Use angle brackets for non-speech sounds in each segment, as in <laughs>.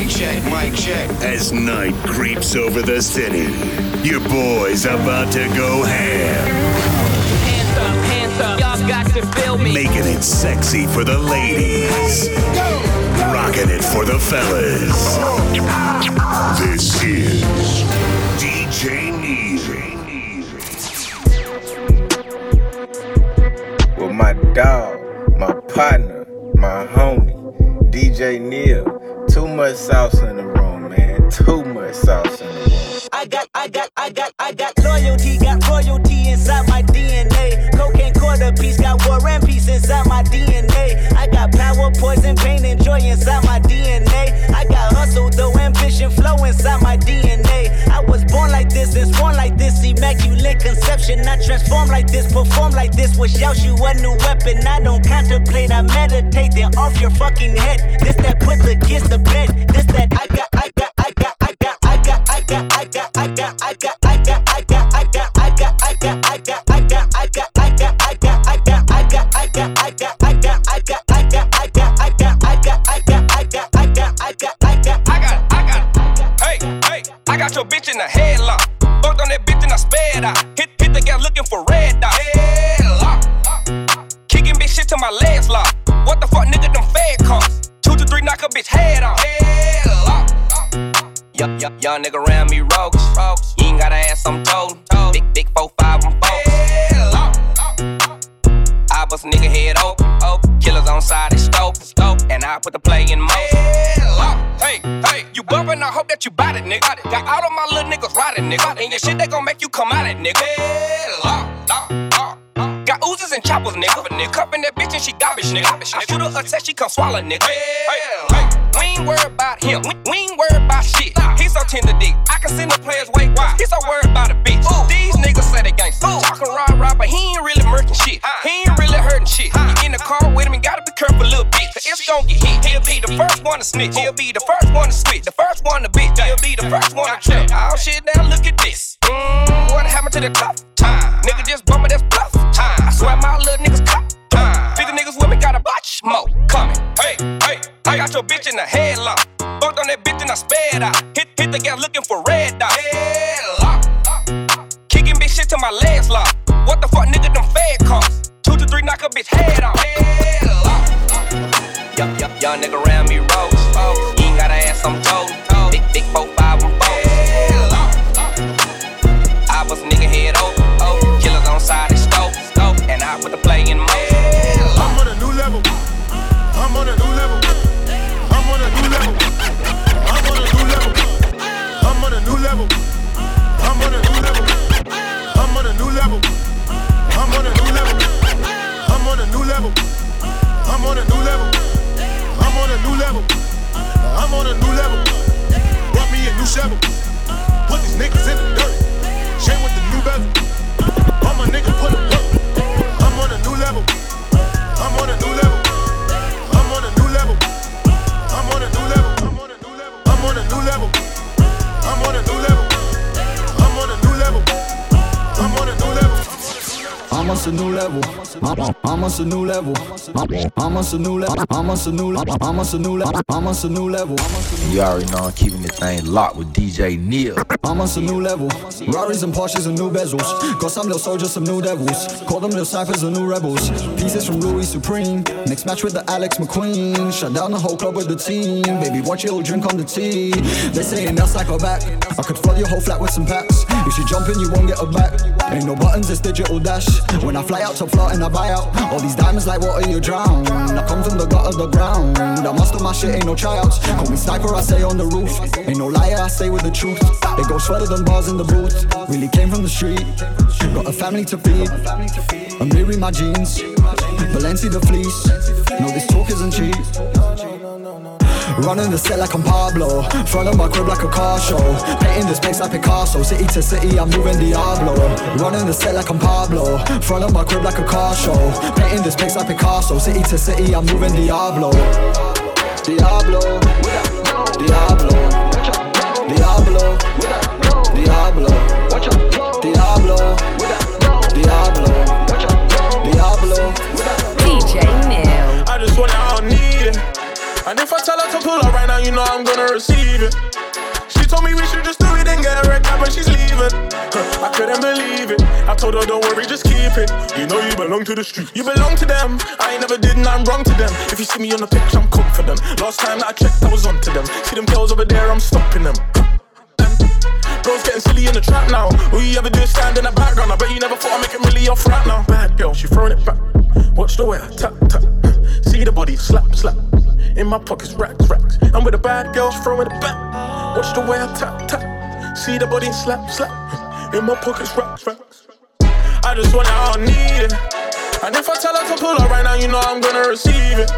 Mic check, mic check. As night creeps over the city, your boy's about to go ham. Hands up, hands up, y'all got to feel me. Making it sexy for the ladies. Rocking it for the fellas. This is DJ With my dog, my partner, my homie, DJ Neil. Too much sauce in the room, man. Too much sauce in the room. I got, I got, I got, I got loyalty, got royalty inside my DNA. Inside my DNA. I got power, poison, pain, and joy inside my DNA. I got hustle, though, ambition, flow inside my DNA. I was born like this and born like this, immaculate conception. I transform like this, perform like this, wish out you a new weapon. I don't contemplate, I meditate, then off your fucking head. This that put the kids to bed. This that I got, I got, I got, I got, I got, I got, I got, I got, I got, I got, I got, I got your bitch in a headlock. Fucked on that bitch and I sped out. Hit, hit the guy looking for red dot. Headlock. Kicking bitch shit to my legs lock. What the fuck, nigga, them fed costs. Two to three, knock a bitch head off. Headlock. Young, young, young nigga around me rogues. You ain't got to ass, I'm told. Big, big four, five, I'm four. I bust a nigga head open. Killers on side, they stove. stove. And I put the play in motion. Hey, hey, bumpin', I hope that you bought it, nigga. Got all of my little niggas riding, nigga. And your shit, they gon' make you come out it, nigga. Got oozes and choppers, nigga. nigga. Cuffin' that bitch and she garbage, nigga. I shoot her a test, she come swallow, nigga. Hey, we ain't worried about him. We, we ain't worried about shit. He's so tender dick. I can send the players way wide. He's so worried about a bitch. These niggas say they gangsta. Talking rah rah, but he ain't really murking shit. He ain't really hurting shit. He gon' get hit, he'll be the first one to snitch. He'll be the first one to switch. The first one to bitch. He'll be the first one to trip. Oh shit, now look at this. Mm, what happened to the top? Time. Nigga just bumming, that's bluff. Time. I swear my little niggas cop. Time. 50 niggas with me got a bunch more coming. Hey, hey, I got your bitch in the headlock. Fucked on that bitch and I sped out. Hit, hit the gal looking for red dot. Headlock. Kicking bitch shit to my legs lock. What the fuck, nigga, them fed costs. Two to three, knock a bitch head off young nigga I'm on a new level. I'm on, a new level. On a new level. I'm on a new level. I'm on a new level. On a new level. You already know I'm keeping the thing locked with DJ Neil. I'm on some new level. Rarries and Porsches and new bezels. Got some little soldiers, some new devils. Call them little snipers and new rebels. Pieces from Louis Supreme. Next match with the Alex McQueen. Shut down the whole club with the team. Baby, watch your drink on the tea. They saying like a back. I could flood your whole flat with some packs. If you jump in, you won't get a back. Ain't no buttons, it's digital dash. When I fly out to Florida and I buy out. All these diamonds like water, you drown. I come from the gut of the ground. I master my shit, ain't no tryouts. Call me sniper, I say on the roof. Ain't no liar, I say with the truth. It goes further than bars in the booth. Really came from the street. Got a family to feed. I'm Miri my jeans. Balenci the fleece. No, this talk isn't cheap. Running the set like I'm Pablo. Front of my crib like a car show. Painting this place like Picasso. City to city, I'm moving Diablo. Running the set like I'm Pablo. Front of my crib like a car show. Painting this place like Picasso. City to city, I'm moving Diablo. Diablo. Diablo. Diablo. Diablo. Diablo. Diablo. Diablo. And if I tell her to pull up right now, you know I'm gonna receive it. She told me we should just do it and get wrecked out when she's leaving. I couldn't believe it. I told her, don't worry, just keep it. You know you belong to the street. You belong to them. I ain't never did nothing wrong to them. If you see me on the picture, I'm confident. Last time that I checked, I was on to them. See them girls over there, I'm stopping them. Bros getting silly in the trap now. All you ever do is stand in the background. I bet you never thought I'd make it really off right now. Bad girl, she throwing it back. Watch the way I tap, tap. See the body slap, slap. In my pockets, racks, racks. I'm with a bad girl, throwing it back. Watch the way I tap, tap. See the body slap, slap. In my pockets, racks, racks. I just want it, I don't need it. And if I tell her to pull up right now, you know I'm gonna receive it.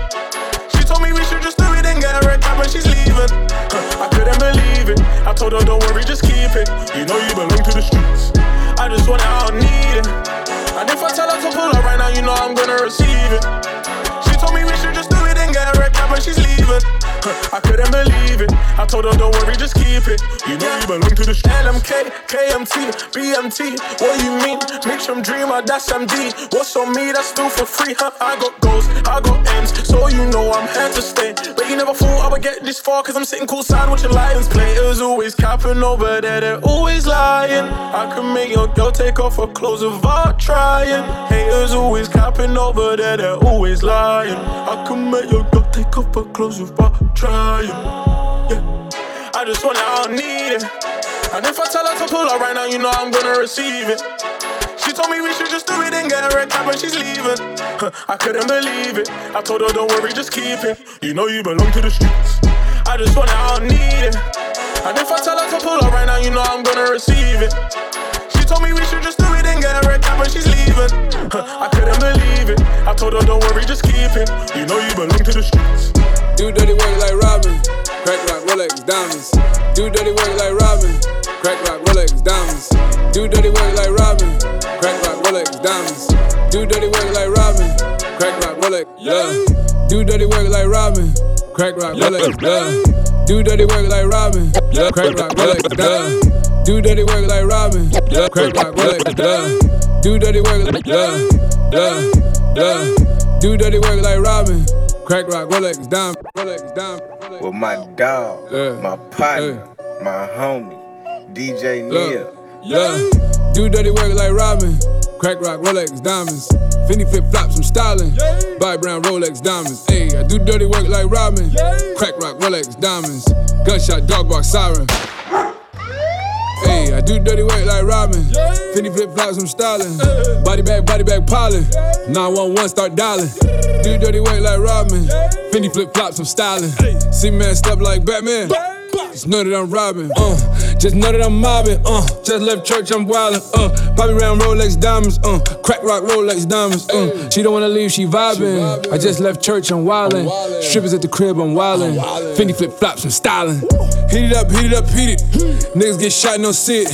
She told me we should just do it and get wrecked out when she's leaving. Huh, I couldn't believe it. I told her, don't worry, just keep it. You know you belong to the streets. I just want it, I don't need it. And if I tell her to pull up right now, you know I'm gonna receive it. Wrecked out when she's leaving. Huh, I couldn't believe it. I told her, don't worry, just keep it. You know you belong to the streets. LMK, KMT, BMT. What you mean? Mix from Dreamer, ah, that's MD. What's on me? That's still for free. Huh? I got goals, I got ends, so you know I'm here to stay. But you never thought I would get this far, cause I'm sitting coolside watching Lions play. It was always capping over there, they're always lying. I can make your girl take off her clothes without trying. Haters always capping over there, they're always lying. I can make your girl take off her clothes Yeah. I just want it, I don't need it. And if I tell her to pull up right now, you know I'm gonna receive it. She told me we should just do it and get wrecked out when she's leaving. Huh, I couldn't believe it. I told her, don't worry, just keep it. You know you belong to the streets. I just want it, I don't need it. And if I tell her to pull up right now, you know I'm gonna receive it. She told me we should just do it and get wrecked out when she's leaving. Huh, I couldn't believe it. I told her, don't worry, just keep it. You know you belong to the streets. Do dirty work like Robin. Crack rock, Rolex, diamonds. Do dirty work like Robin. Crack rock, Rolex, diamonds. Do dirty work like Robin. Crack rock, Rolex, diamonds. Do dirty work like Robin. Crack rock, Rolex, yeah. Do dirty work like Robin. Crack rock, Rolex, yeah. Do dirty work like Robin. Crack rock, Rolex, yeah. Do dirty work like Robin. Crack rock, Rolex, yeah. Do dirty work like yeah, yeah, yeah. Do dirty work like Robin. Crack rock, Rolex, dime, Rolex, dime. Rolex. With my dog, Yeah. my partner, my homie, DJ Neil. Yeah, do dirty work like Robin. Crack rock, Rolex, diamonds. Fendi flip flops, I'm styling. Buy brown Rolex diamonds. Ayy, I do dirty work like Robin. Crack rock, Rolex diamonds. Gunshot, dog bark, siren. Do dirty work like Robin. Fendi flip flops, I'm styling. Body bag, body bag, piling. 911, start dialing. Do dirty work like Robin. Fendi flip flops, I'm styling. See man step like Batman. Just know that I'm robbing, uh. Just know that I'm mobbing, uh. Just left church, I'm wildin', uh. Bobby round Rolex diamonds, uh. Crack rock Rolex diamonds, uh. She don't wanna leave, she vibing. I just left church, I'm wildin'. Strippers at the crib, I'm wildin'. Fendi flip flops, I'm styling. Heat it up, heat it up, heat it. Niggas get shot, no see.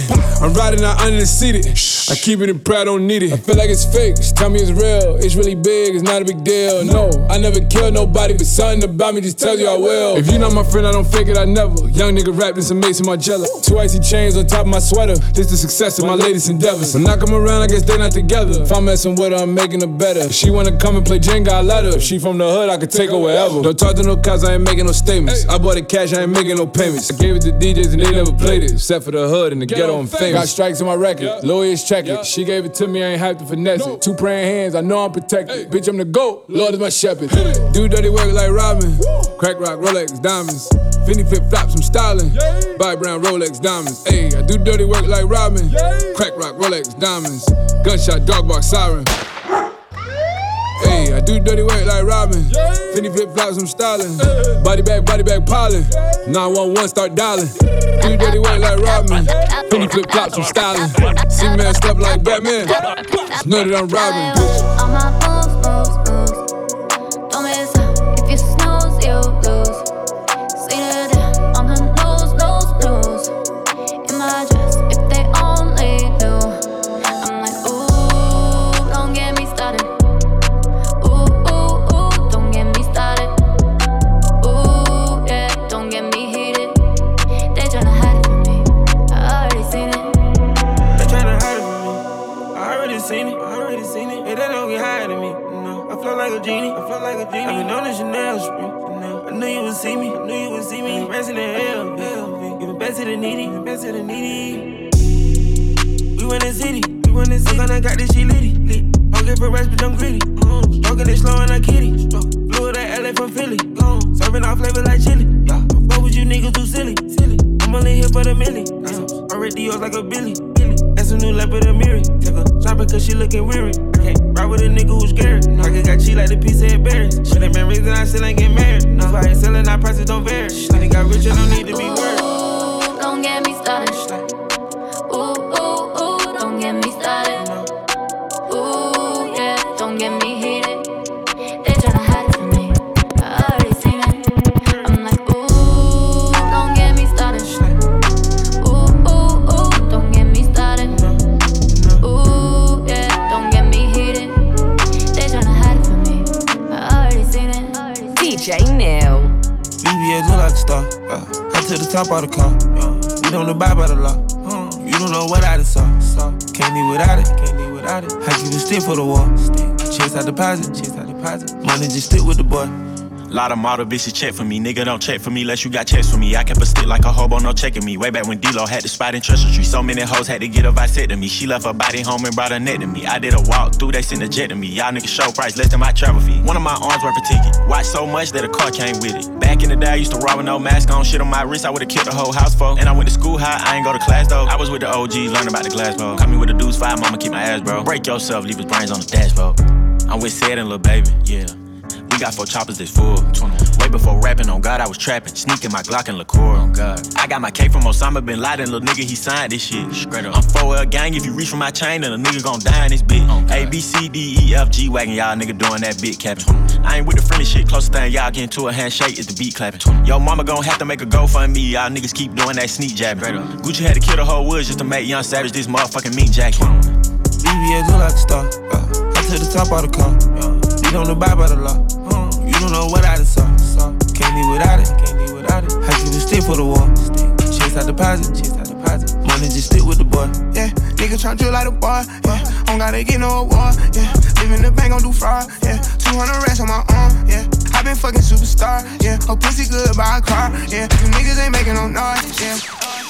I'm riding out under the seated. I keep it in pride, don't need it. I feel like it's fake. Just tell me it's real. It's really big, it's not a big deal. No, I never killed nobody, but something about me just tells you I will. If you not my friend, I don't fake it, I never. Young nigga rap this amazing Margiela. Two icy chains on top of my sweater. This the success of my latest endeavors. When I come around, I guess they not together. If I'm messing with her, I'm making her better. If she wanna come and play Jenga, I let her. If she from the hood, I could take her wherever. Don't talk to no cops, I ain't making no statements. I bought it cash, I ain't making no payments. I gave it to DJs and they never played it. Except for the hood and the ghetto, I'm famous. Got strikes on my record, lawyers check it. She gave it to me, I ain't have to finesse it. Two praying hands, I know I'm protected. Bitch, I'm the GOAT, Lord is my shepherd. Do dirty work like Robin. Crack rock, Rolex, diamonds. Fendi flip flops, I'm styling. Buy brown Rolex diamonds. Ayy, I do dirty work like Robin. Crack rock, Rolex diamonds. Gunshot, dog bark, siren. Ayy, I do dirty work like Robin. Fendi flip flops, I'm styling. Body bag, body bag, piling. 911, start dialing. Do dirty work like Robin. Fendi flip flops, I'm styling. See man step like Batman. Just know that I'm robbing, bitch. See in hell. Giving back to the needy, giving back to the needy. We win the city, we win the city. I got this shit litty, lit. Okay for rest, but I'm greedy. Mm. Stroking it slow and I kitty. Flew that LA from Philly. Mm. Serving all flavor like chili. Yeah. What would you niggas do silly? Silly. I'm only here for the milli. Yeah. I read Dios like a Billy. That's a new leopard and Miri. Take her shopping cause she looking weary. I ride with a nigga who's scary. Pocket got cheap like the piece of berries. Ain't been raising, I still ain't get married. That's I ain't selling, our prices don't vary. Shit got rich, I don't need to be worried. Top of the car. We don't abide by the law. You don't know what I done saw. Can't live without it. Can't live without it. I keep a stick for the wall. Chase out deposit. Chase out deposit. Money just stick with the boy. Lot of model bitches check for me. Nigga don't check for me unless you got checks for me. I kept a stick like a hobo, no checking me. Way back when D-Lo had the spot in Treasure Tree. So many hoes had to get a vasectomy. She left her body home and brought her neck to me. I did a walk through, they sent a jet to me. Y'all niggas show price less than my travel fee. One of my arms worth a ticket. Watch so much that a car came with it. Back in the day, I used to rob with no mask on. Shit on my wrist, I would've killed the whole house for. And I went to school high, I ain't go to class though. I was with the OGs, learning about the glass bro. Caught me with a deuce five, mama keep my ass, bro. Break yourself, leave his brains on the dashboard. I'm with Sid and Lil Baby, yeah. We got four choppers that's full. Way before rapping, on God, I was trapping. Sneaking my Glock and liqueur, on God. I got my K from Osama bin Laden, little nigga, he signed this shit. Straight up. I'm 4L gang, if you reach for my chain, then a nigga gon' die in this bitch. A, B, C, D, E, F, G wagon, y'all nigga doing that big capping. I ain't with the friendly shit, closest thing y'all getting to a handshake is the beat clapping. Yo, mama gon' have to make a go fund me, y'all niggas keep doing that sneak jabbing. Gucci had to kill the whole woods just to make Young Savage this motherfucking meat jacket. BBS look like a star. Uh, head to the top of the car. Uh, you don't abide by the law. You don't know what I done saw. Can't live without it. Can't live without it. I keep a stick for the wall. Chase out deposit. Chase out deposit. Money just stick with the boy. Yeah, nigga tryna drill like a boy. Yeah, don't gotta get no award. Yeah, live in the bank, gon' do fraud. Yeah, 200 racks on my arm. Yeah, I been fucking superstar. Yeah, her pussy good, buy a car. Yeah, you niggas ain't making no noise. Yeah.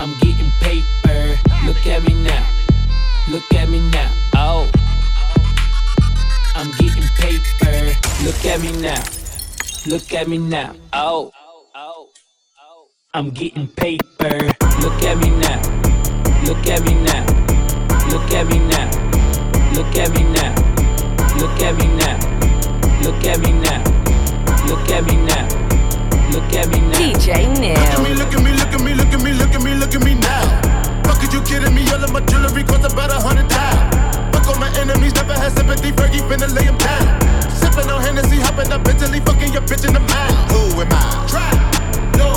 I'm getting paper. Look at me now. Look at me now. Oh. I'm getting paper. Look at me now. Look at me now. Oh. I'm getting paper. Look at me now. Look at me now. Look at me now. Look at me now. Look at me now. Look at me now. Look at me now. Look at me now. DJ Neil. Look at me, look at me, look at me, look at me, look at me, look at me now. Fuck are you kidding me? All of my jewelry cost about a hundred thousand. Fuck all my enemies, never had sympathy. Fergie finna lay 'em down. Sipping on Hennessy, hopping up Bentley, fucking your bitch in the mouth. Who am I? Try. No.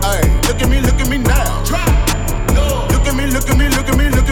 Hey, look at me, look at me now. Try. No. Look at me, look at me, look at me, look at me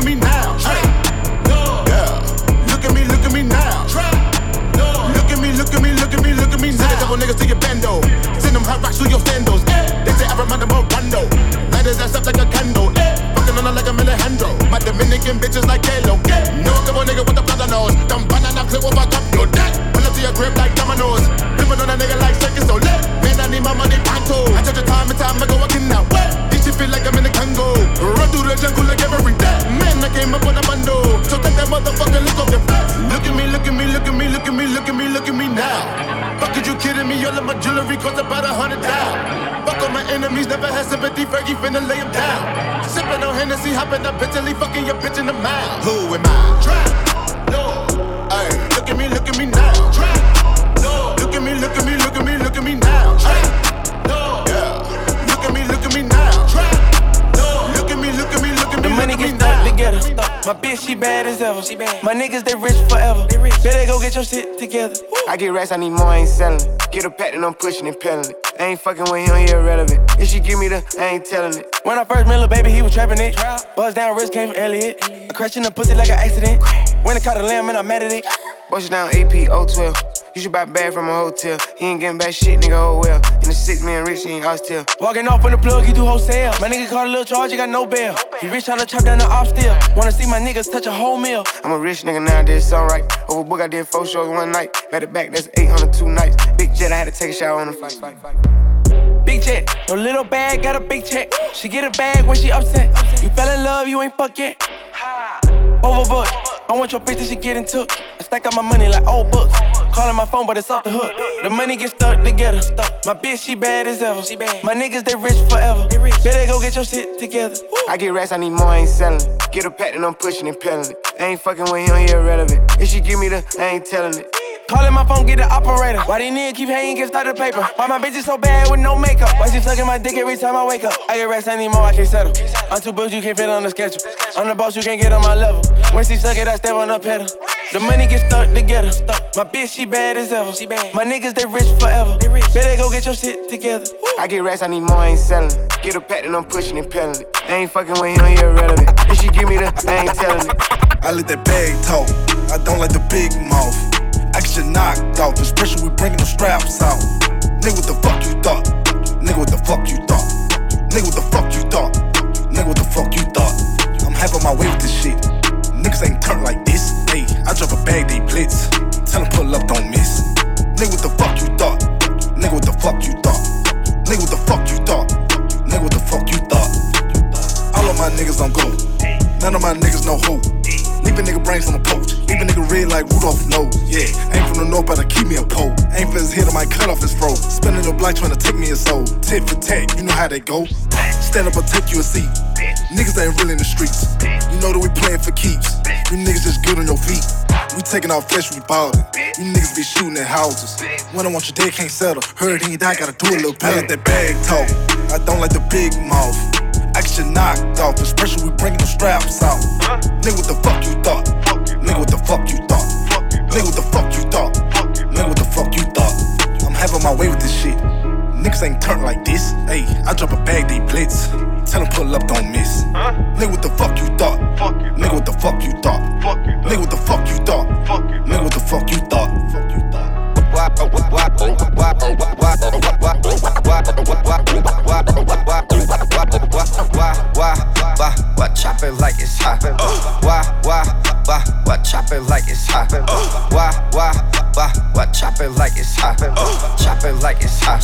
couple niggas to your bando. Send them hot rocks through your. Eh. They say I remind them of Rondo. Light his ass up like a candle. Fucking on her like a Alejandro. My Dominican bitches like Kalo. Eh. No double nigga with the plaza nose. Dumb banana clip over cup. Yo, dead. Your crib like dominoes. Flipping on a nigga like circus. So lit. Man, I need my money pronto. I touch the time and time. I can now. What? This shit feel like I'm in the Congo. Run through the jungle like every day. Man, I came up on a bando. So take that motherfucker look off your face. Look at me, look at me, look at me, look at me, look at me, look at me now. Fuck, are you kidding me? All of my jewelry cost about a hundred thousand. Fuck all my enemies, never had sympathy. Fergie finna lay him down. Sipping on Hennessy, hopping up Bentley, fucking your bitch in the mouth. Who am I? Trap. Stuck now. together. My bitch, she bad as ever. My niggas, they rich forever. Better go get your shit together. I get racks, I need more, I ain't selling it. Get a pack and I'm pushing and peddling it. I ain't fucking with him, he irrelevant. If she give me the, I ain't telling it. When I first met lil' baby, he was trapping it. Buzz down, wrist came from Elliot. I crashed in the pussy like an accident. When I caught a lamb and I'm mad at it. Bust down AP 012. You should buy bag from a hotel. He ain't getting back shit, nigga, oh well. In the six man rich, he ain't hostile. Walking off on the plug, he do wholesale. My nigga caught a little charge, he got no bail. He rich tryna chop down the off still. Wanna see my niggas touch a whole meal. I'm a rich nigga now, I did something right. Overbook, I did four shows one night. Back to back, that's 800 two nights. Big jet, I had to take a shower on the fight. Big check, no little bag, got a big check. She get a bag when she upset. You fell in love, you ain't fuck yet. Overbook, I want your bitch that she getting took. I stack up my money like old books. Calling my phone, but it's off the hook. The money get stuck together. My bitch, she bad as ever. My niggas, they rich forever. Better go get your shit together. I get racks, I need more, I ain't selling it. Get a pack and I'm pushing and peddling it. I ain't fucking with him, he irrelevant. If she give me the, I ain't telling it. Calling my phone, get the operator. Why these niggas keep hanging, get started paper? Why my bitch is so bad with no makeup? Why she sucking my dick every time I wake up? I get racks anymore, I can't settle. I'm too big, you can't fit on the schedule. I'm the boss, you can't get on my level. When she suck it, I step on the pedal. The money get stuck together. My bitch, she bad as ever. My niggas, they rich forever. Better go get your shit together. I get racks, I need more, I ain't selling. Get a pack and I'm pushing and peddling it. I ain't fucking with him, he irrelevant. If she give me the, I ain't telling it. I let that bag talk. I don't like the big mouth. You knocked out. This pressure, we bringing them straps out. Nigga, what the fuck you Tat, you know how they go. Stand up or take you a seat. Niggas ain't really in the streets. You know that we playing for keeps. You niggas just good on your feet. We taking out flesh, we ballin'. You niggas be shooting at houses. When I want your dead, can't settle. Heard he died, gotta do a little better. I let that bag talk. I don't like the big mouth. You knocked off. This pressure, we bringing them straps out. Nigga, what the fuck you thought? Nigga, what the fuck you thought? Nigga, what the fuck you thought? Nigga, what the fuck you thought? I'm having my way with this shit. Niggas ain't turn like this. Hey, I drop a bag, they blitz. Tell them pull up, don't miss. Huh? Nigga, what the fuck you thought? Fuck you. Nigga, what the fuck you thought? Fuck you. Nigga, what the fuck you thought? Fuck you. Nigga, what the fuck you thought? Fuck Why chop it like it's hot? Why, why, why, why chop it like it's hot? Why, why, why, why chop it like it's hot? Chop it like it's hot.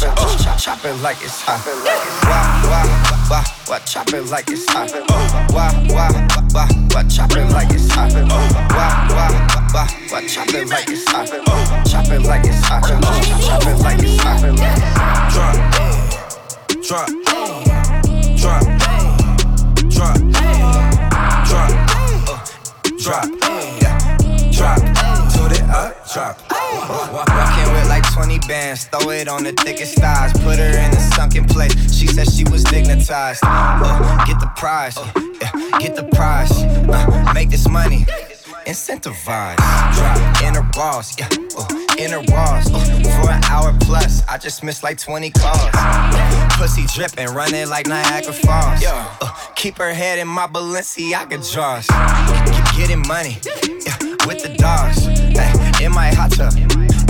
Chop it like it's hot. Why, why, why, why chop it like it's hot? Why, why, why, why chop it like it's hot? Why, why, why, why chop it like it's hot? Chop it like it's hot. Chop it like it's hot. Drop, drop, drop, drop, drop, yeah, drop, to the up, drop. Walking with like 20 bands, throw it on the thickest thighs. Put her in a sunken place. She said she was dignitized. Uh, get the prize, yeah, get the prize. Uh, make this money, incentivize. Drop in her balls, yeah, uh, in her walls. Uh, for an hour plus, I just missed like 20 calls. Uh, pussy dripping, running like Niagara Falls. Uh, keep her head in my Balenciaga drawers. Keep getting money, yeah, with the dogs. Ay, in my hot tub.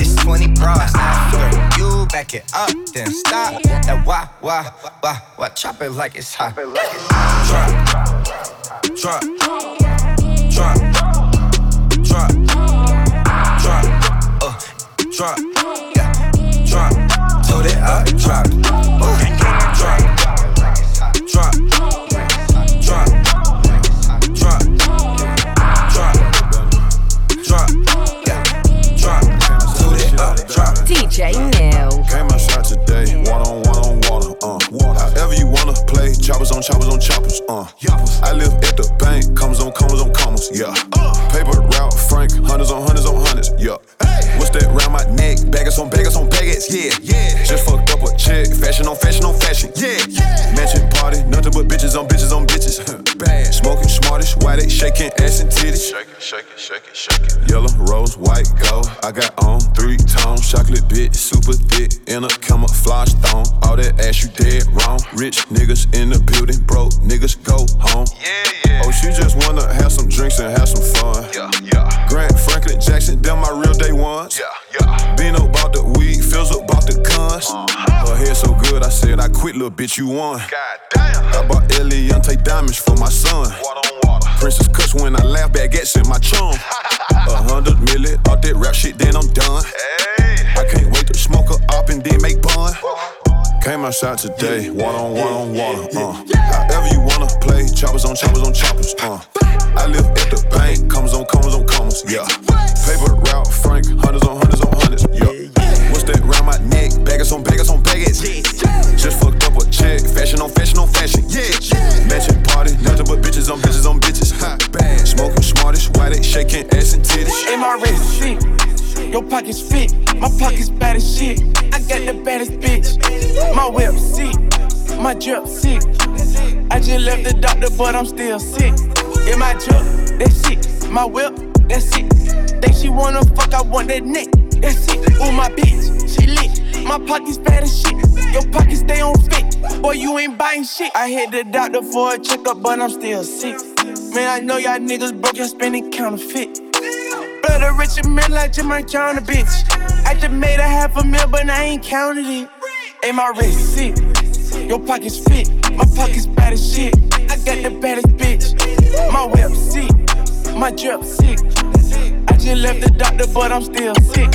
It's 20 bras after you back it up, then stop. And why, why, why, why chop it like it's hot? Drop, drop, drop, drop, drop, uh, drop, yeah, drop, to the up, drop, drop. DJ Came my shot today, one on one on water, uh. However you wanna play, choppers on choppers on choppers, uh. I live at the bank, commas on commas on commas, yeah. Paper route, Frank, hundreds on hundreds on hundreds, yeah. What's that round my neck? Baggers on baggers on baggers, yeah. yeah. Just fucked up a check, fashion on fashion on fashion, yeah. Mansion party, nothing but bitches on bitches on bitches. <laughs> Bad. Smoking smartish, why they shaking ass and titties? Shake it, shake it, shake it, shake it. Yellow, rose, white, gold. I got on three tones, chocolate bit, super thick, in a camouflage thong. All that ass you dead wrong. Rich niggas in the building, broke niggas go home. Yeah, yeah. Oh, she just wanna have some drinks and have some fun. Yeah, yeah. Grant Franklin Jackson, them my real day ones. Yeah, yeah. Bino bought the weed, Fills up bought the guns. Uh-huh. Her hair so good, I said I quit, little bitch, you won. God damn. I bought Eliantte diamonds for my son. Water on water. Princess cuss when I laugh, baguettes in my chum. <laughs> A hundred million, all that rap shit, then I'm done. Hey. I can't wait to smoke a up and then make bun. Came outside today, water on water on water, uh. However you wanna play, choppers on choppers on choppers, uh. I live at the bank, commas on commas on commas, yeah. Paper route, Frank, hundreds on hundreds on hundreds, yeah. What's that round my neck? Baggers on baggers on baggers. Just fucked up a check, fashion on fashion on fashion, yeah. Mansion party, nothing but bitches on bitches on bitches, Hot Bad. Smoking smartest. why they shaking ass and titties? In my wrist. Your pockets fit, my pockets bad as shit. I got the baddest bitch. My whip sick, my drip sick. I just left the doctor, but I'm still sick. In my drip, that shit. My whip, that's it. Think she wanna fuck, I want that neck. That's it. Ooh, my bitch, she lit. My pockets bad as shit. Your pockets stay on fit. Boy, you ain't buying shit. I hit the doctor for a checkup, but I'm still sick. Man, I know y'all niggas broke, y'all spending counterfeit. Blood a rich man like count bitch. I just made a half a mil, but I ain't counted it. Ain't my wrist sick. Your pockets fit. My pockets bad as shit. I got the baddest bitch. My whip sick. My drip sick. I just left the doctor, but I'm still sick.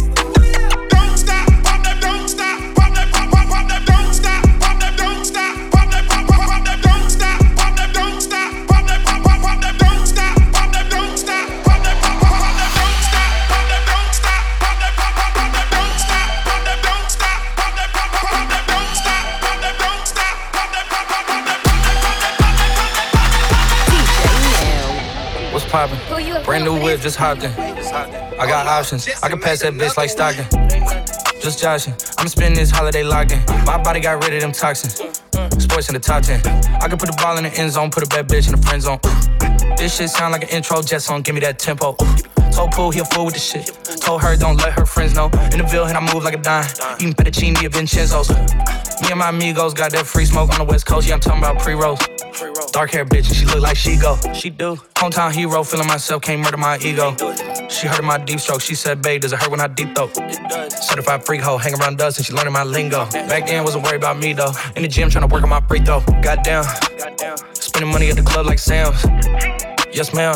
What's poppin'? Brand new whip, just hopped in. I got options. I can pass that bitch like Stockton. Just joshing. I'm spending this holiday locked in. My body got rid of them toxins. Sports in the top 10. I can put the ball in the end zone, put a bad bitch in the friend zone. This shit sound like an intro jet song, give me that tempo. Told Pooh he a fool with the shit. Told her don't let her friends know. In the Ville, and I move like a dime. Eating fettuccine at Vincenzo's. Me and my amigos got that free smoke on the West Coast. Yeah, I'm talking about pre-rolls. Dark hair bitch, and she look like she go. She do. Hometown hero, feeling myself, can't murder my ego. She heard my deep stroke. She said, babe, does it hurt when I deep throat? Certified freak hoe, hang around us, and she learning my lingo. <laughs> Back then, wasn't worried about me though. In the gym, trying to work on my free throw. Goddamn. Spending money at the club like Sam's. Yes, ma'am.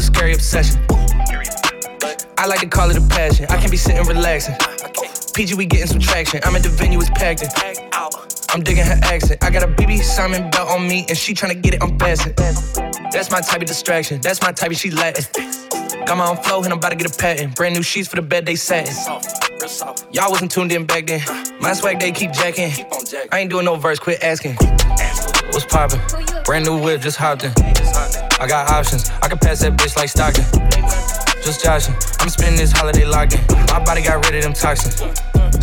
a scary obsession. I like to call it a passion. I can be sitting relaxing. PG, we getting some traction. I'm at the venue, it's packed in. I'm digging her accent. I got a BB Simon belt on me, and she tryna get it unfastened. That's my type of distraction. That's my type of she Latin. Got my own flow, and I'm about to get a patent. Brand new sheets for the bed, they satin. Y'all wasn't tuned in back then. My swag, they keep jacking. I ain't doing no verse, quit asking. What's poppin'? Brand new whip, just hopped in. I got options. I can pass that bitch like Stockton. Just joshing. I'm spending this holiday locked in. My body got rid of them toxins.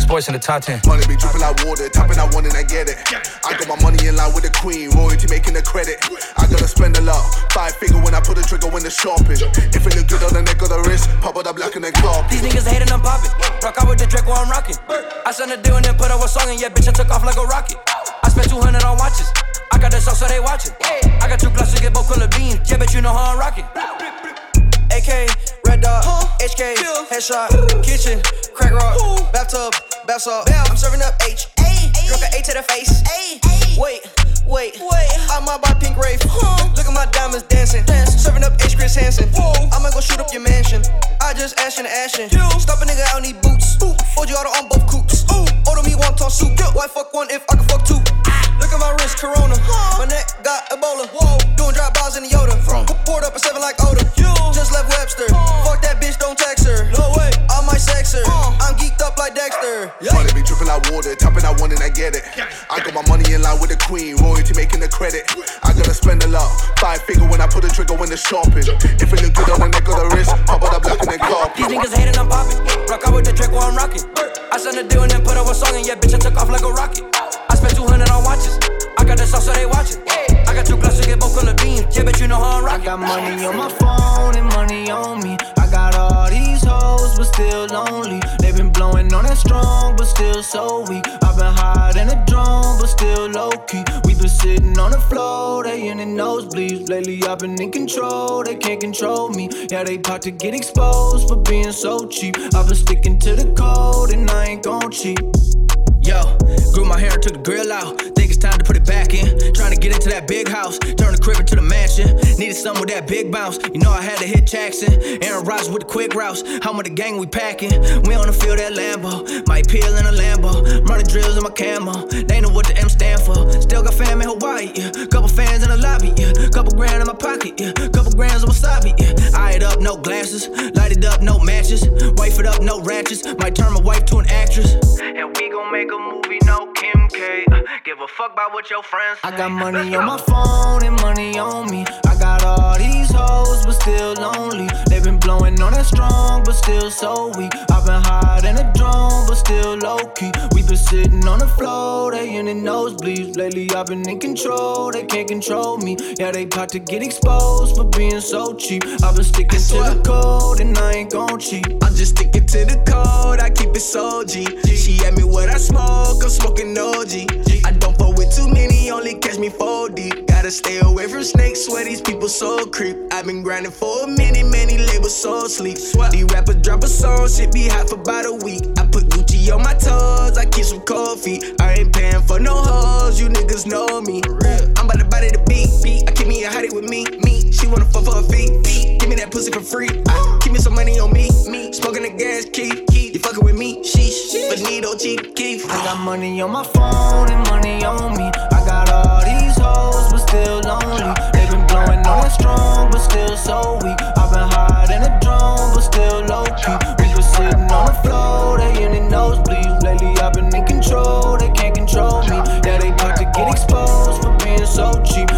Sports in the top 10. Money be dripping like water, tapping I want and I get it. I got my money in line with the queen, royalty making the credit. I gotta spend a lot, five figure when I put the trigger when the shopping. If it look good on the neck or the wrist, pop it up black and the clock. These niggas hating, I'm popping. Rock out with the Draco while I'm rocking. I sent a deal and then put up a song, and yeah, bitch, I took off like a rocket. I spent 200 on watches. I got the sauce, so they watching. I got two glasses, get both color beans. Yeah, bitch, you know how I'm rocking. AK, Red Dot, HK, Headshot, Kitchen, Crack Rock, Bathtub, Bath Salt. I'm serving up H. Drunk an A to the face. Wait, Wait, wait, I might buy pink Wraith. Look at my diamonds dancing. Serving up H. Chris Hansen. I'ma go shoot up your mansion. I just ashin' ashin'. Stop a nigga out, need boots. OG auto on both coops. Order me one ton soup. Why fuck one if I can fuck two? Look at my wrist, Corona. My neck got Ebola. Whoa, doing drop bars in the Yoda. Poured up a seven like Oda. Just left Webster. Fuck that bitch, don't text her. No way, I might sex her. I'm geeked up like Dexter. Money be dripping like water, tapping out one and I get it. I got my money in line with the queen, royalty making the credit. I gotta spend a lot, five figure when I put the trigger when the shopping. If it look good on the neck of the wrist, pop out the black and then carpet. These niggas hating, I'm popping. Rock out with the Draco, I'm rocking. I signed a deal and then put up a song, and yeah, bitch, I took off like a rocket. I spent 200 on watches. I got the sauce, so they watching. I got two glasses, get both color beams. Yeah, bitch, you know how I'm rocking. I got money on my phone and money on me. I got all these hoes, but still lonely. They been blowing on that strong, but still so weak. I've been hiding a drone, but still low key. We been sitting on the floor, they in the nosebleeds. Lately, I've been in control, they can't control me. Yeah, they about to get exposed for being so cheap. I've been sticking to the code, and I ain't gon' cheat. Yo, grew my hair and took the grill out. Think it's time to put it back in. Trying to get into that big house, turn the crib into the mansion. Needed something with that big bounce. You know I had to hit Jackson. Aaron Rodgers with the quick routes. How with the gang we packing? We on the field at Lambeau. Might peel in a Lambo. Running drills in my camo. They know what the M stand for. Still got fam in Hawaii. Yeah. Couple fans in the lobby. Yeah. Couple grand in my pocket. Yeah. Couple grams of wasabi. Yeah. Eye it up, no glasses. Light it up, no matches. Wife it up, no ratchets. Might turn my wife to an actress. And we gon' make a movie, no Kim K. Uh, give a fuck about what your friends I got money on my phone and money on me. I got all these hoes, but still lonely. They been blowing on that strong, but still so weak. I've been hiding a drone, but still low key. We been sitting on the floor, they in the nosebleeds. Lately, I've been in control, they can't control me. Yeah, they about to get exposed for being so cheap. I've been sticking to the code, and I ain't gon' cheat. I'm just sticking to the code, I keep it so G. She at me what I smoke, I'm smoking OG. I don't fuck with too many, only catch me 4 deep. Gotta stay away from snakes, swear these people so creep. I've been grinding for a minute, many labels so sleep. These rappers drop a song, shit be hot for about a week. I put Gucci on my toes, I keep some cold feet. I ain't paying for no hoes, you niggas know me. I'm about to body the beat, beat. I keep me a hottie with me, me. She wanna fuck for her feet, feet. Give me that pussy for free. I keep me some money on me, me. Smoking the gas, keep, keep. You fucking with me, sheesh. But need OG, keep. I got money on my phone and money on me. I got all these hoes, but still lonely. They been blowing on that strong, but still so weak. I've been hiding a drone, but still low key. We been sitting on the floor, so cheap.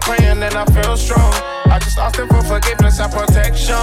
Praying, and I feel strong. I just asked him for forgiveness and protection.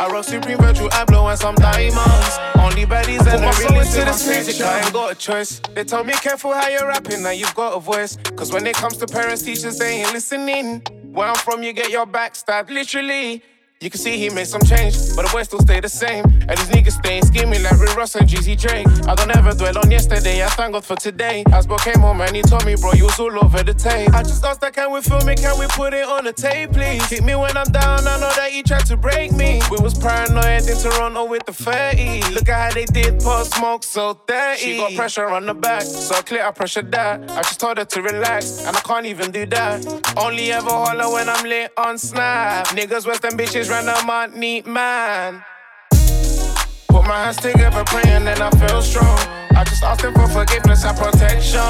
I wrote Supreme Virtue, I blow and some diamonds. Only baddies and the realest in my section. I ain't got a choice. They told me careful how you're rapping, now you've got a voice. Cause when it comes to parents, teachers, they ain't listening. Where I'm from, you get your back stabbed, literally. You can see he made some change, but the boy still stay the same. And these niggas staying scheming like Rick Ross and Jeezy Drake. I don't ever dwell on yesterday, I thank God for today. Asbo came home and he told me, bro, you was all over the tape. I just asked that, can we film it, can we put it on the tape, please? Hit me when I'm down, I know that he tried to break me. We was paranoid in Toronto with the 30. Look at how they did Pop Smoke so dirty. She got pressure on the back, so clear I pressure that. I just told her to relax, and I can't even do that. Only ever holler when I'm lit on Snap. Niggas, Western bitches, random out neat man. Put my hands together, praying, and I feel strong. I just him for forgiveness and protection.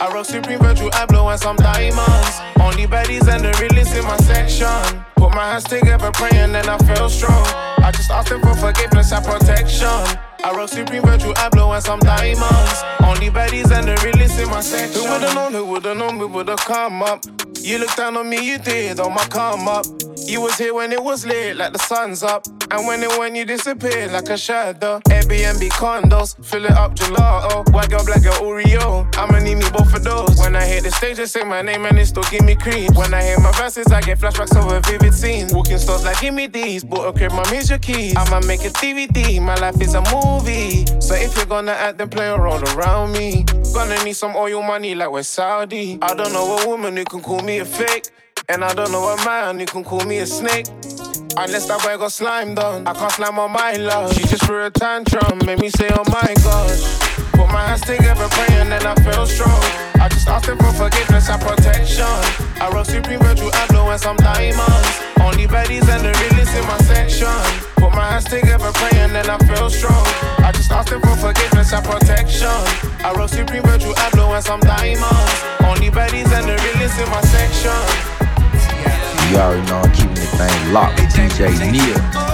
I wrote Supreme Virtue, I and some diamonds. Only baddies and the realest in my section. Put my hands together, praying, and I feel strong. I just him for forgiveness and protection. I wrote Supreme Virtue, I and some diamonds. Only baddies and the realest in my section. Who would've known, who would've known, we would've come up. You looked down on me, you did on my come up. You was here when it was lit, like the sun's up. And when it went, you disappeared like a shadow. Airbnb condos, fill it up gelato. White girl, black girl, Oreo. I'ma need me both of those. When I hit the stage, they say my name and they still give me creep. When I hear my verses, I get flashbacks of a vivid scene. Walking stores like, give me these. Bought a crib, my major keys. I'ma make a DVD, my life is a movie. So if you're gonna act, then play a role around me. Gonna need some oil money like we're Saudi. I don't know a woman who can call me a fake. And I don't know a man who can call me a snake. Unless that boy got slimed on, I can't slam on my love. She just threw a tantrum, made me say, oh my my hands together, praying, and I feel strong. I just asked him for forgiveness and protection. I wrote Supreme Virtue, I blow and some diamonds. Only baddies and the realest in my section. Put my hands together, praying, and I feel strong. I just asked him for forgiveness and protection. I wrote Supreme Virtue, I blow and some diamonds. Only baddies and the realest in my section. You already know I'm keeping the thing locked with DJ Neil.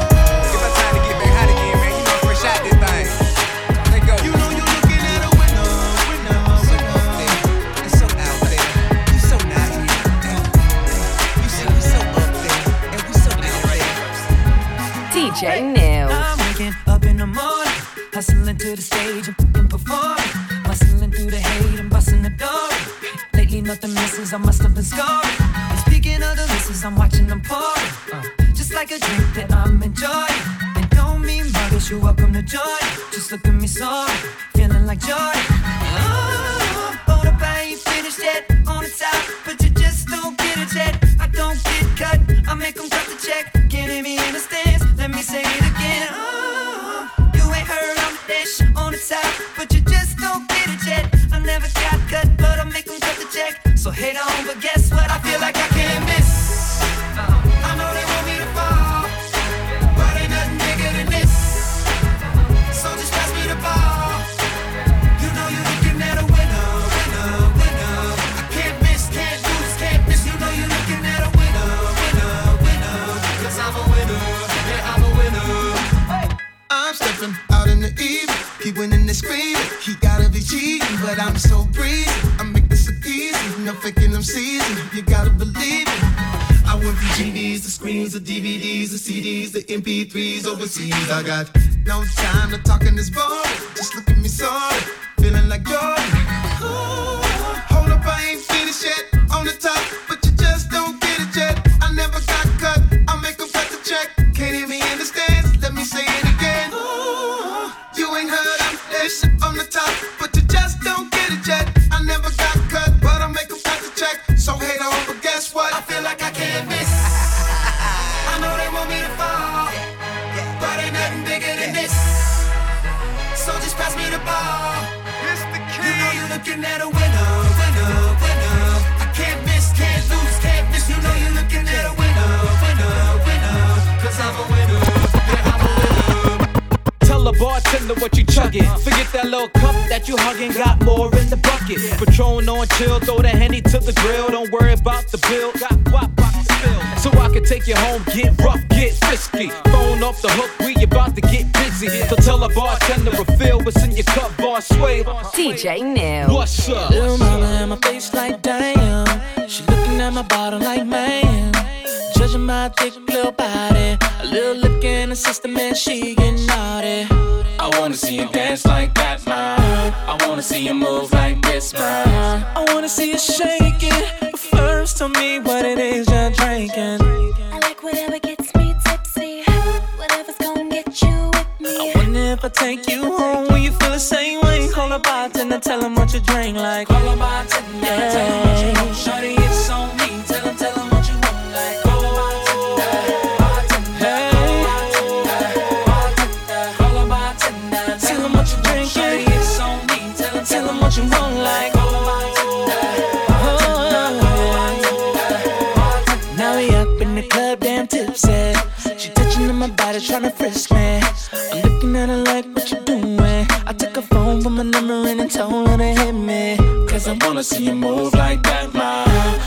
DJ Neil. I'm waking up in the morning, hustling to the stage and performing, hustling through the hate and busting the door. Lately nothing misses, I must have been scoring. And speaking of the misses, I'm watching them pouring. Uh, just like a drink that I'm enjoying. And don't mean muggers, you're welcome to join. Just look at me sorry, feeling like joy. Oh, finished yet. On the top, but you just don't get it yet. I don't get cut, I make them cut the check. Me in the me say it again. Oh, you ain't heard I'm dish on the top, but you just don't get it yet. I never got cut, but I make them cut the check. So hate on, but guess what? I feel like I I'm so breezy. I make this look easy, no faking them season. You gotta believe it. I went from GDs to screens to DVDs to CDs to MP3s overseas. I got no time to talk in this boring. Just look at me sorry, feeling like Jordan. Ooh, hold up, I chill, throw the henny to the grill. Don't worry about the bill. Got guap spill. So I can take you home, get rough, get frisky. Phone off the hook, we about to get busy. So tell a bartender refill what's in your cup, bar sway. DJ New. What's up? Little mama in my face like damn. She looking at my bottom like man. Judging my thick little body. A little look in the system and she get naughty. I wanna see you dance like that, man. I wanna see you move like this, man. I wanna see you shake it. But first, tell me what it is you're drinking. I like whatever gets me tipsy. Whatever's gonna get you with me. I wonder if I take you home, will you feel the same way? Call a bartender, tell him what you drink like. Call a bartender, yeah. tell him what you want. Shorty, it's on me. Tell him, tell him what you want like. Call a bartender, Now we up in the club, damn tipsy. She touching on my body, tryna frisk me. I'm looking at her like, what you doing? I took her phone from my number and told her to hit me. Cause I wanna see you move like that, ma.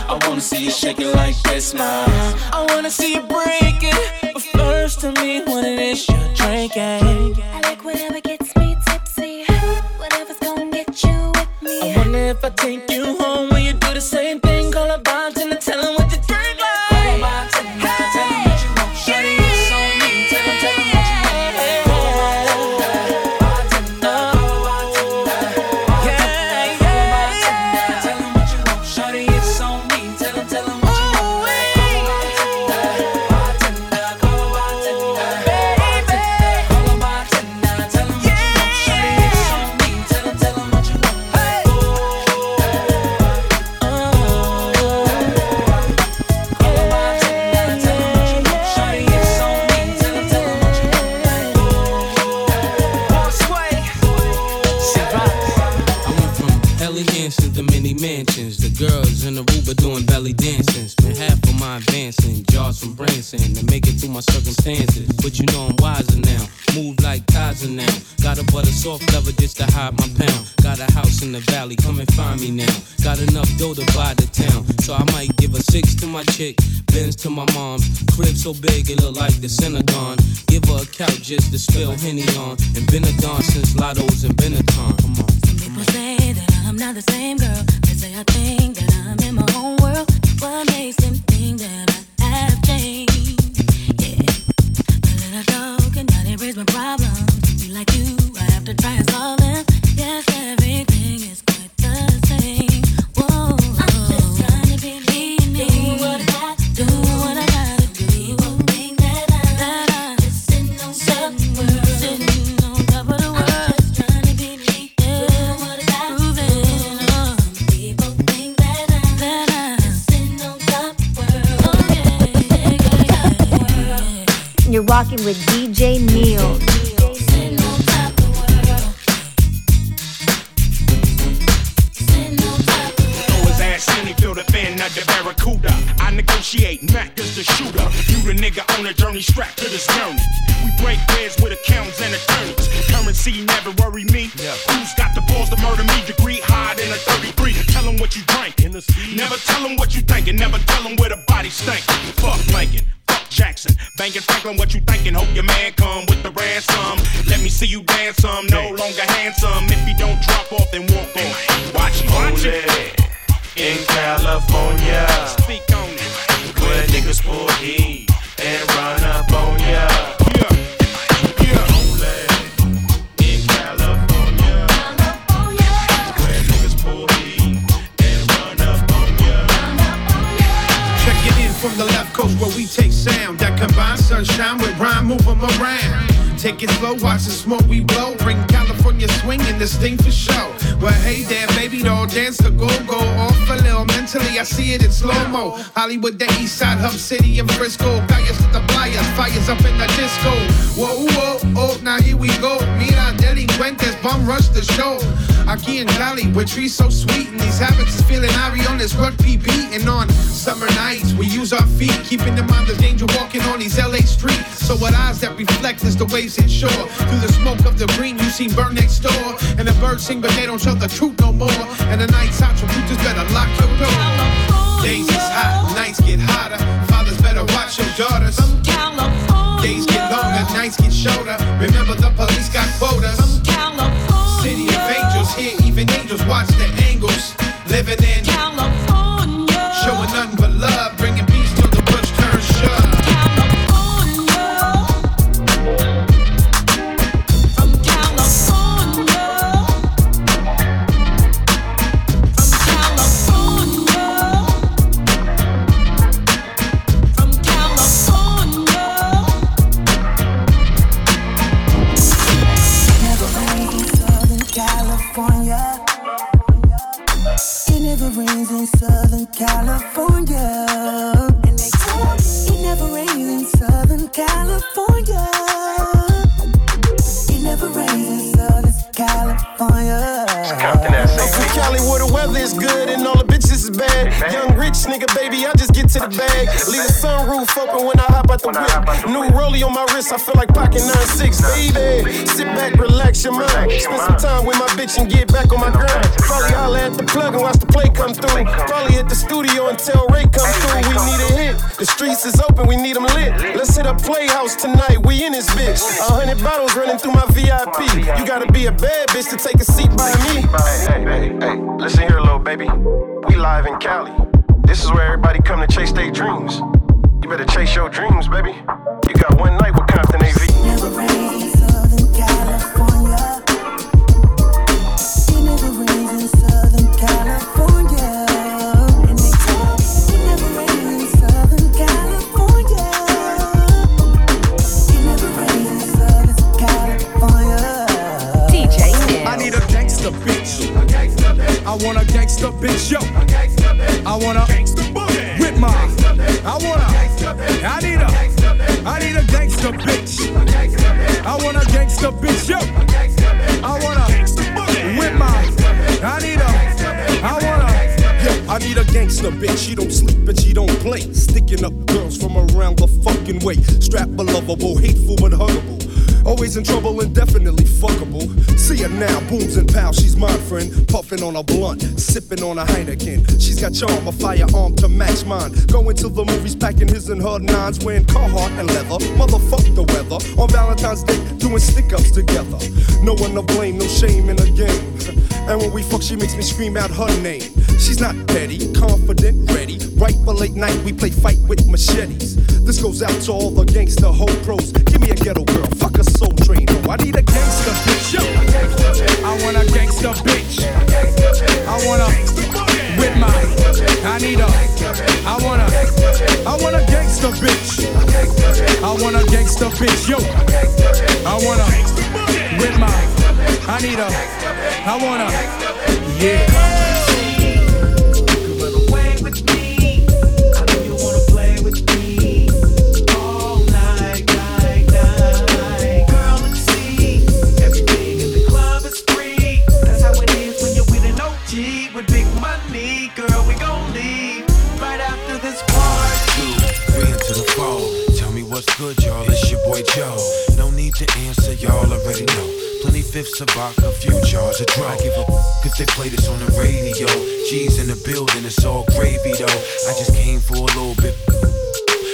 I wanna see you shake like this, ma. I wanna see you break. If I take you home, Aquí in Cali, where trees so sweet, and these habits is feeling Ari on this rugby beating on summer nights. We use our feet, keeping in mind the danger walking on these LA streets. So what eyes that reflect is the waves inshore. Through the smoke of the green, you see burn next door, and the birds sing, but they don't tell the truth no more. And the nights out, so you just better lock your door. Days is hot, nights get hotter. Fathers better watch your daughters. Days get longer, nights get shorter. Remember the police got quotas. Living in open when I hop out the whip. New rollie on my wrist, I feel like pocket 9-6, baby. Sit back, relax your mind. Spend some time with my bitch and get back on my grind. Probably holler at the plug and watch the play come through. Probably hit the studio and tell Ray come through. We need a hit. The streets is open, we need them lit. Let's hit a playhouse tonight, we in this bitch. A hundred bottles running through my VIP. You gotta be a bad bitch to take a seat by me. Hey, hey, hey, listen here, little baby. We live in Cali. This is where everybody come to chase their dreams. Better chase your dreams, baby. You got one on a blunt, sipping on a Heineken. She's got charm, a firearm to match mine. Going to the movies, packing his and her nines, wearing Carhartt and leather. Motherfuck the weather. On Valentine's Day, doing stick ups together. No one to blame, no shame in the game. And when we fuck, she makes me scream out her name. She's not petty, confident, ready. Right for late night, we play fight with machetes. This goes out to all the gangster hoe pros. Give me a ghetto girl, fuck a soul train. Oh, I need a gangster bitch. Yo. I want a gangster bitch. I want a with my. I need a. I want a. I want a gangster bitch. I want a gangster bitch. Yo. I want a with my. I need a. I want a. Yeah. Good, y'all. It's your boy Joe. No need to answer, y'all already know. Plenty fifths of vodka, a few jars of dry. I give a if they play this on the radio. G's in the building, it's all gravy though. I just came for a little bit.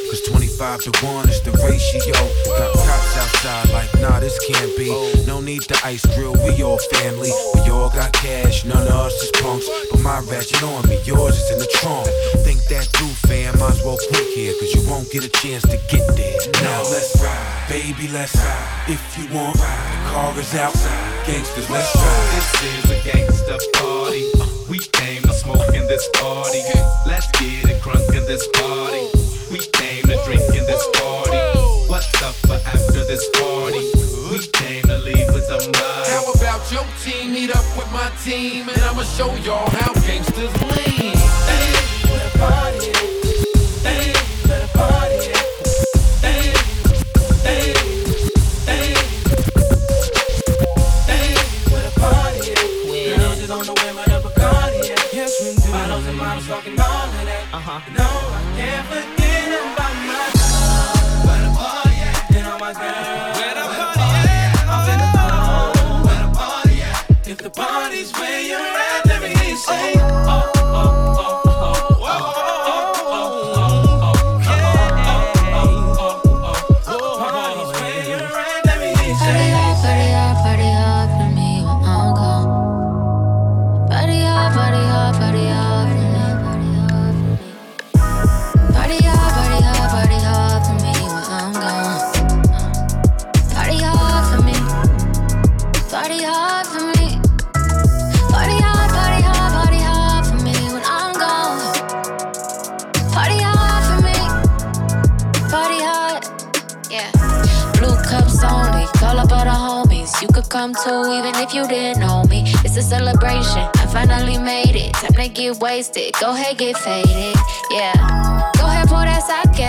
Cause 25 to 1 is the ratio. Got cops outside like, nah, this can't be. No need to ice grill, we all family. We all got cash, none of us is punks. But my ratchet on me, yours is in the trunk. Think that through, fam, might as well quit here. Cause you won't get a chance to get there. Now let's ride, baby, let's ride. If you want, the car is outside. Gangsters, let's ride. This is a gangsta party. We came to smoke in this party. Let's get it crunk in this party. this party. We came to leave with some lies. How about your team? Meet up with my team, and I'ma show y'all how gangsters lean. Hey. always where you're get wasted. Go ahead, get faded. Yeah. Go ahead, pour that sake.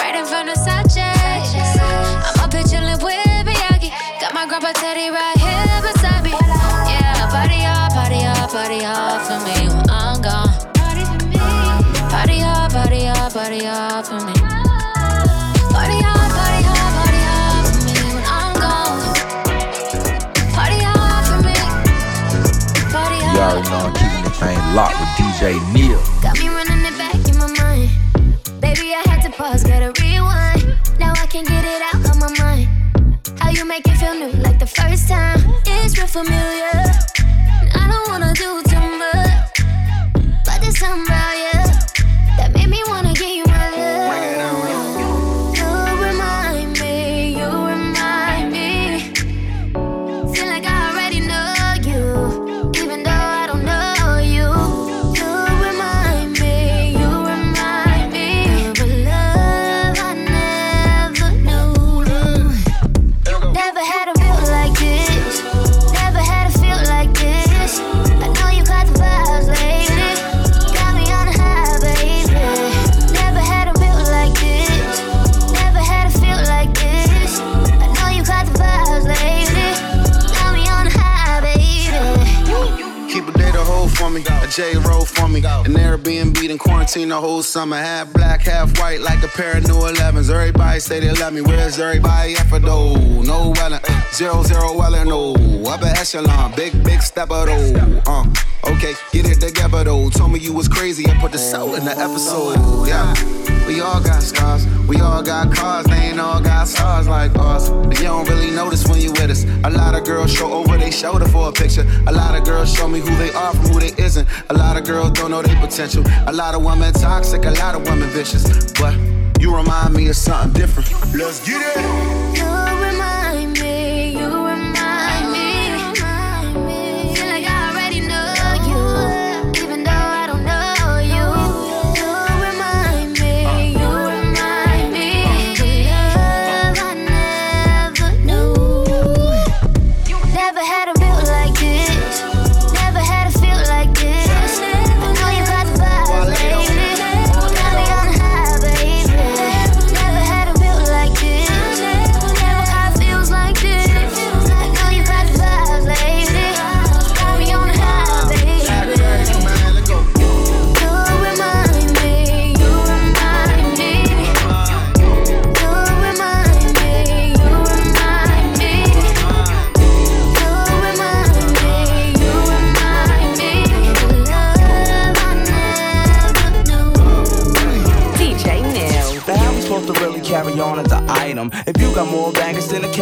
Right in front of Sache. I'm up here chillin' with Miyagi. Got my grandpa Teddy right here beside me. Yeah. Party hard, party hard, party hard for me when I'm gone. Party hard, party hard, party hard for me. With DJ Neil. Got me running it back in my mind. Baby, I had to pause, gotta rewind. Now I can get it out of my mind. How you make it feel new like the first time? It's real familiar. keep a damn for me, a J roll for me. An Airbnb in quarantine the whole summer. Half black, half white, like a pair of new 11s. Everybody say they love me. Where's everybody at for though? No Wellen, zero zero Wellen, no. Upper echelon, big big stepper though. Uh, okay, get it together though. Told me you was crazy and put the soul in the episode. Yeah. We all got scars, we all got cars, they ain't all got stars like us. But you don't really notice when you with us. A lot of girls show over their shoulder for a picture. A lot of girls show me who they are from who they isn't. A lot of girls don't know their potential. A lot of women toxic, a lot of women vicious. But you remind me of something different. Let's get it. some more back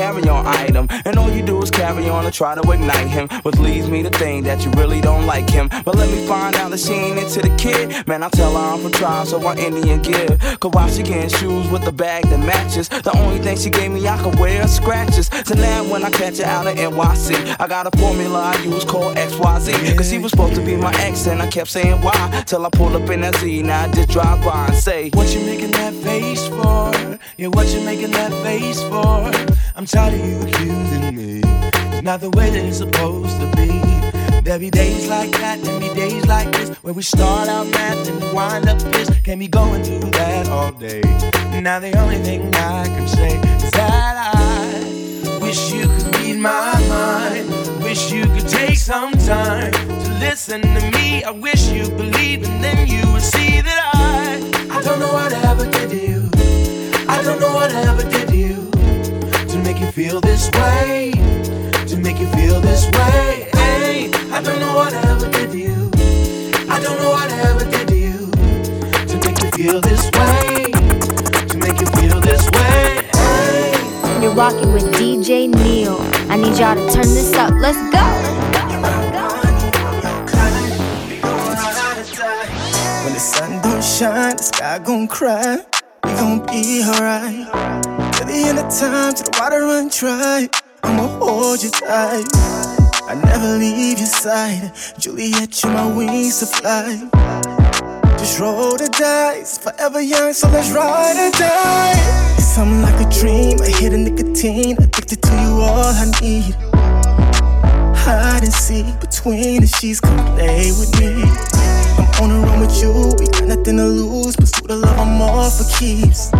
carry-on item, and all you do is carry on and try to ignite him, which leads me to think that you really don't like him. But let me find out that she ain't into the kid. Man, I tell her I'm from tribe, so I Indian give. Cause while she getting shoes with the bag that matches, the only thing she gave me I could wear scratches. So now when I catch her out of NYC, I got a formula I use called XYZ. Cause she was supposed to be my ex, and I kept saying why. Till I pulled up in that Z, now I just drive by and say, What you making that face for? Yeah, what you making that face for? I'm tired of you accusing me. It's not the way that it's supposed to be. There be days like that, there be days like this, where we start out mad and we wind up pissed. Can't be going through that all day. Now the only thing I can say is that I wish you could read my mind. Wish you could take some time to listen to me. I wish you believe, and then you would see that I I don't know what I ever did to you. I don't know what I ever did to you feel this way. To make you feel this way. Hey, I don't know what I ever did to you. I don't know what I ever did to you to make you feel this way. To make you feel this way. Hey. You're rocking with DJ Neil. I need y'all to turn this up. Let's go. When the sun don't shine, the sky gon' cry. We gon' be alright. Till the end of time, till the water run dry. I'ma hold you tight. I never leave your side. Juliet, you my wings to fly. Just roll the dice, forever young, so let's ride or die. It's something like a dream, a hit of nicotine, addicted to you, all I need. Hide and seek between the sheets, come play with me. I'm on the run with you, we got nothing to lose. Pursue the love, I'm all for keeps.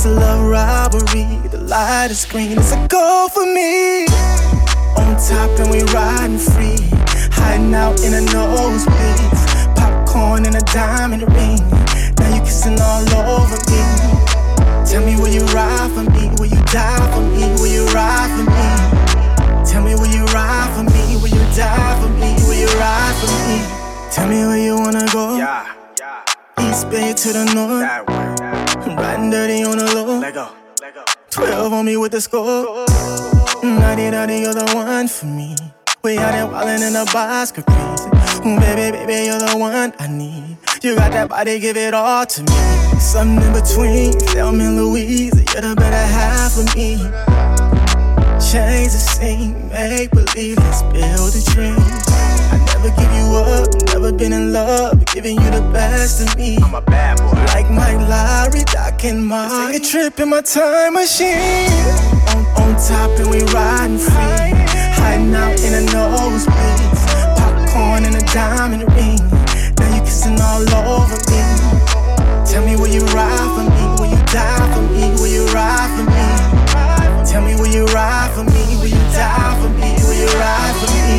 It's a love robbery, the light is green, it's a goal for me. On top and we riding free, hiding out in the nosebleeds. Popcorn and a diamond ring, now you kissing all over me. Tell me will you ride for me, will you die for me, will you ride for me? Tell me will you ride for me, will you die for me, will you ride for me? Tell me where you wanna go. Yeah, yeah. East Bay to the north. Riding dirty on the low. Let go, let go. 12 on me with the score. Naughty, naughty, you're the one for me. We out there wildin' in the Bosco. Ooh, baby, baby, you're the one I need. You got that body, give it all to me. Something in between, tell me, Louise. You're the better half of me. Change the scene, make believe, let's build a dream. Never give you up, never been in love, giving you the best of me. I'm a bad boy. Like Mike Lowrey, Doc and. Let's take a trip in my time machine. On, on top and we riding free. Hiding out in the nosebleeds. Popcorn and a diamond ring. Now you kissing all over me. Tell me will you ride for me? Will you die for me? Will you ride for me? Tell me will you ride for me? Will you die for me? Will you ride for me?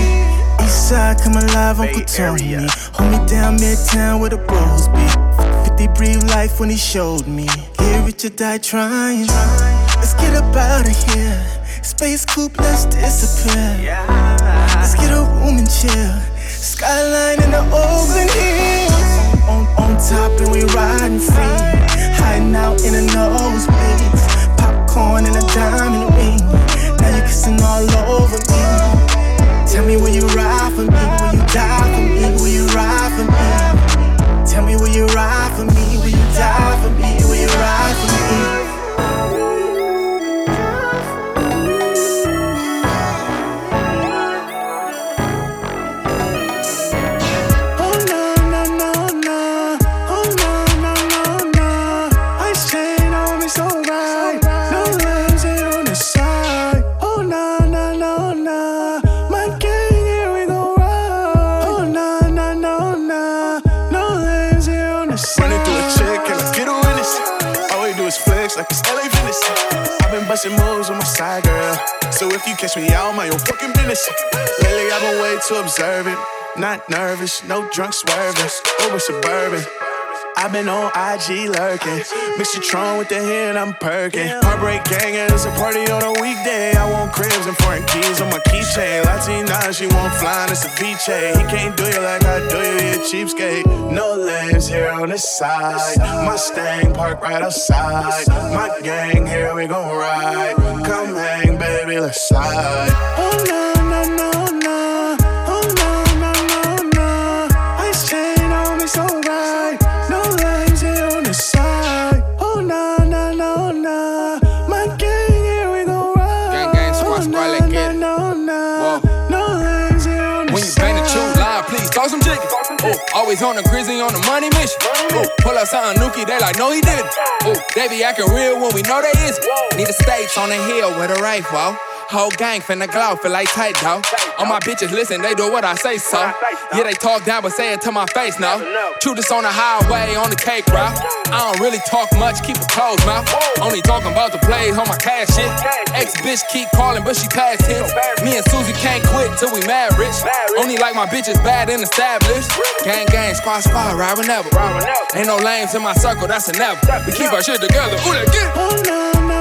East side come alive, Uncle Tony. Hold me down midtown where the bros be. 50 breathe life when he showed me. Get rich or die trying. Let's get up out of here. Space coupe, let's disappear. Let's get a room and chill. Skyline in the Oakland Hills. On, on top and we riding free. Hiding out in the nosebleeds. Popcorn and a diamond ring. Now you kissing all over me. Tell me will you ride for me? Will you die for me? Will you ride for me? Tell me will you ride for me? Will you die for me? Will you ride for me? No drunk swerving. Over suburban. I've been on IG lurking. The Tron with the hand, I'm perking. Heartbreak gang, it's a party on a weekday. I want cribs and foreign keys on my keychain. Latina, she want flying, it's a feature. He can't do you like I do you, a cheapskate. No lanes here on the side. Mustang park right outside. My gang, here we gon' ride. Come hang, baby, let's slide. Oh no always on the grizzly on the money mission. Ooh, pull up something nookie, they like, no, he did it. Ooh, they be acting real when we know they is. Need a stage on the hill with a rifle. Whole gang finna glow, feel like tight though. All my bitches listen, they do what I say so. Yeah, they talk down, but say it to my face, no. Shoot this on the highway, on the cake route. I don't really talk much, keep a closed mouth. Only talking about the plays on my cash shit. Ex bitch keep calling, but she past tense. Me and Susie can't quit till we mad rich. Only like my bitches bad and established. Gang, gang, squad, squad, ride whenever. Ain't no lames in my circle, that's a never. We keep our shit together. Ooh, they get. Oh no, no, no, no.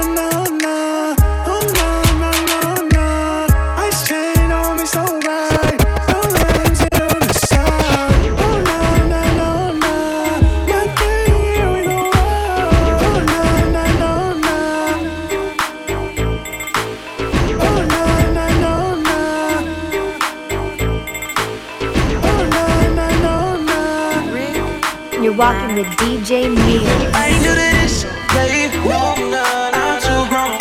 With DJ Neil. I ain't new this, babe. No, no, I'm too grown.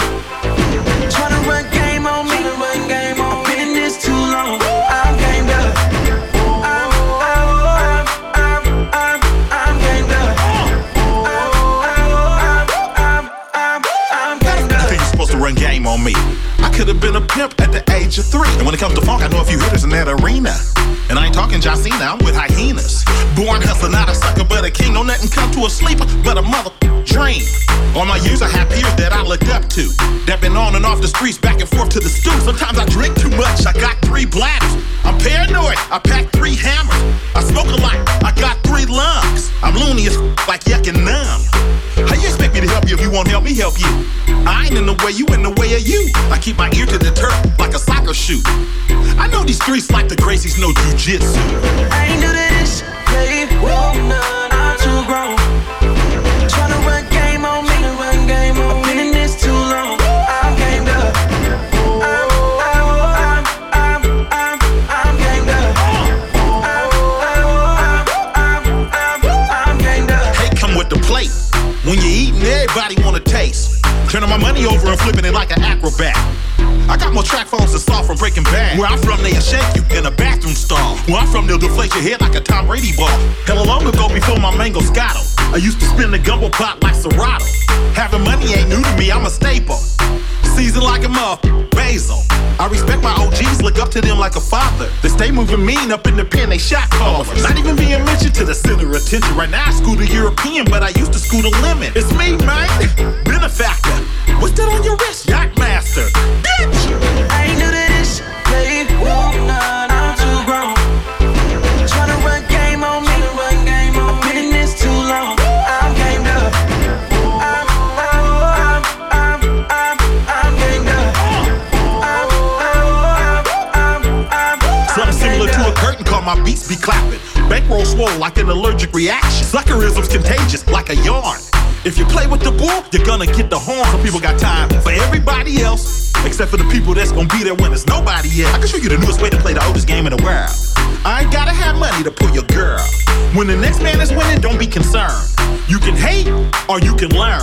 Tryna run game on me, game on me. Been in this too long. I'm gamed up. I'm, I'm, I'm, I'm, I'm gamed up. I'm, I'm, I'm, I'm gamed You up. think you're supposed to run game on me? I could have been a pimp at the age of three. And when it comes to funk, I know a few hitters in that arena. And I ain't talking John I'm with hyenas. Born hustler, not a sucker, but a king. No nothing come to a sleeper, but a mother dream. All my years, I have peers that I looked up to. That on and off the streets, back and forth to the stoop. Sometimes I drink too much, I got three bladders. I'm paranoid, I pack three hammers. I smoke a lot, I got three lungs. I'm loony as like yuck and numb. You won't help me help you? I ain't in the way, you in the way of you. I keep my ear to the turf like a soccer shoe. I know these streets like the Gracies know jujitsu. I ain't to this, babe. No, Turning my money over and flipping it like an acrobat. I got more track phones than Saul from Breaking Bad. Where I'm from, they'll shake you in a bathroom stall. Where I'm from, they'll deflate your head like a Tom Brady ball. Hella long ago before my mango scotto. I used to spin the gumbo pot like Serato. Having money ain't new to me, I'm a staple. Seasoned like a muff, basil. I respect my OGs, look up to them like a father. They stay moving mean up in the pen, they shot callers. Not even being mentioned to the center of attention. Right now I school a European, but I used to school the lemon. It's me, man. <laughs> Benefactor. What's that on your wrist? Yacht master. Bitch! My beats be clapping. Bankroll swole like an allergic reaction. Suckerism's contagious like a yarn. If you play with the bull, you're gonna get the horn. Some people got time for everybody else, except for the people that's gonna be there when there's nobody else. I can show you the newest way to play the oldest game in the world. I ain't gotta have money to pull your girl. When the next man is winning, don't be concerned. You can hate or you can learn.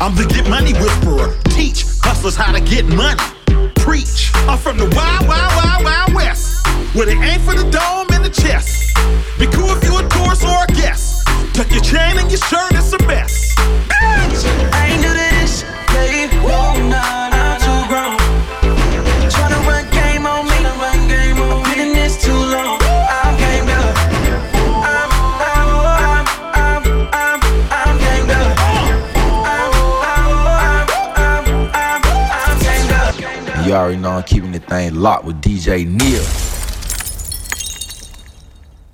I'm the get money whisperer. Teach hustlers how to get money. Preach. I'm from the wild, wild, wild, wild west. Where they aim for the dome and the chest. Be cool if you a tourist or a guest. Tuck your chain and your shirt, it's a mess. I ain't to this, already know I'm keeping the thing locked with DJ Neil.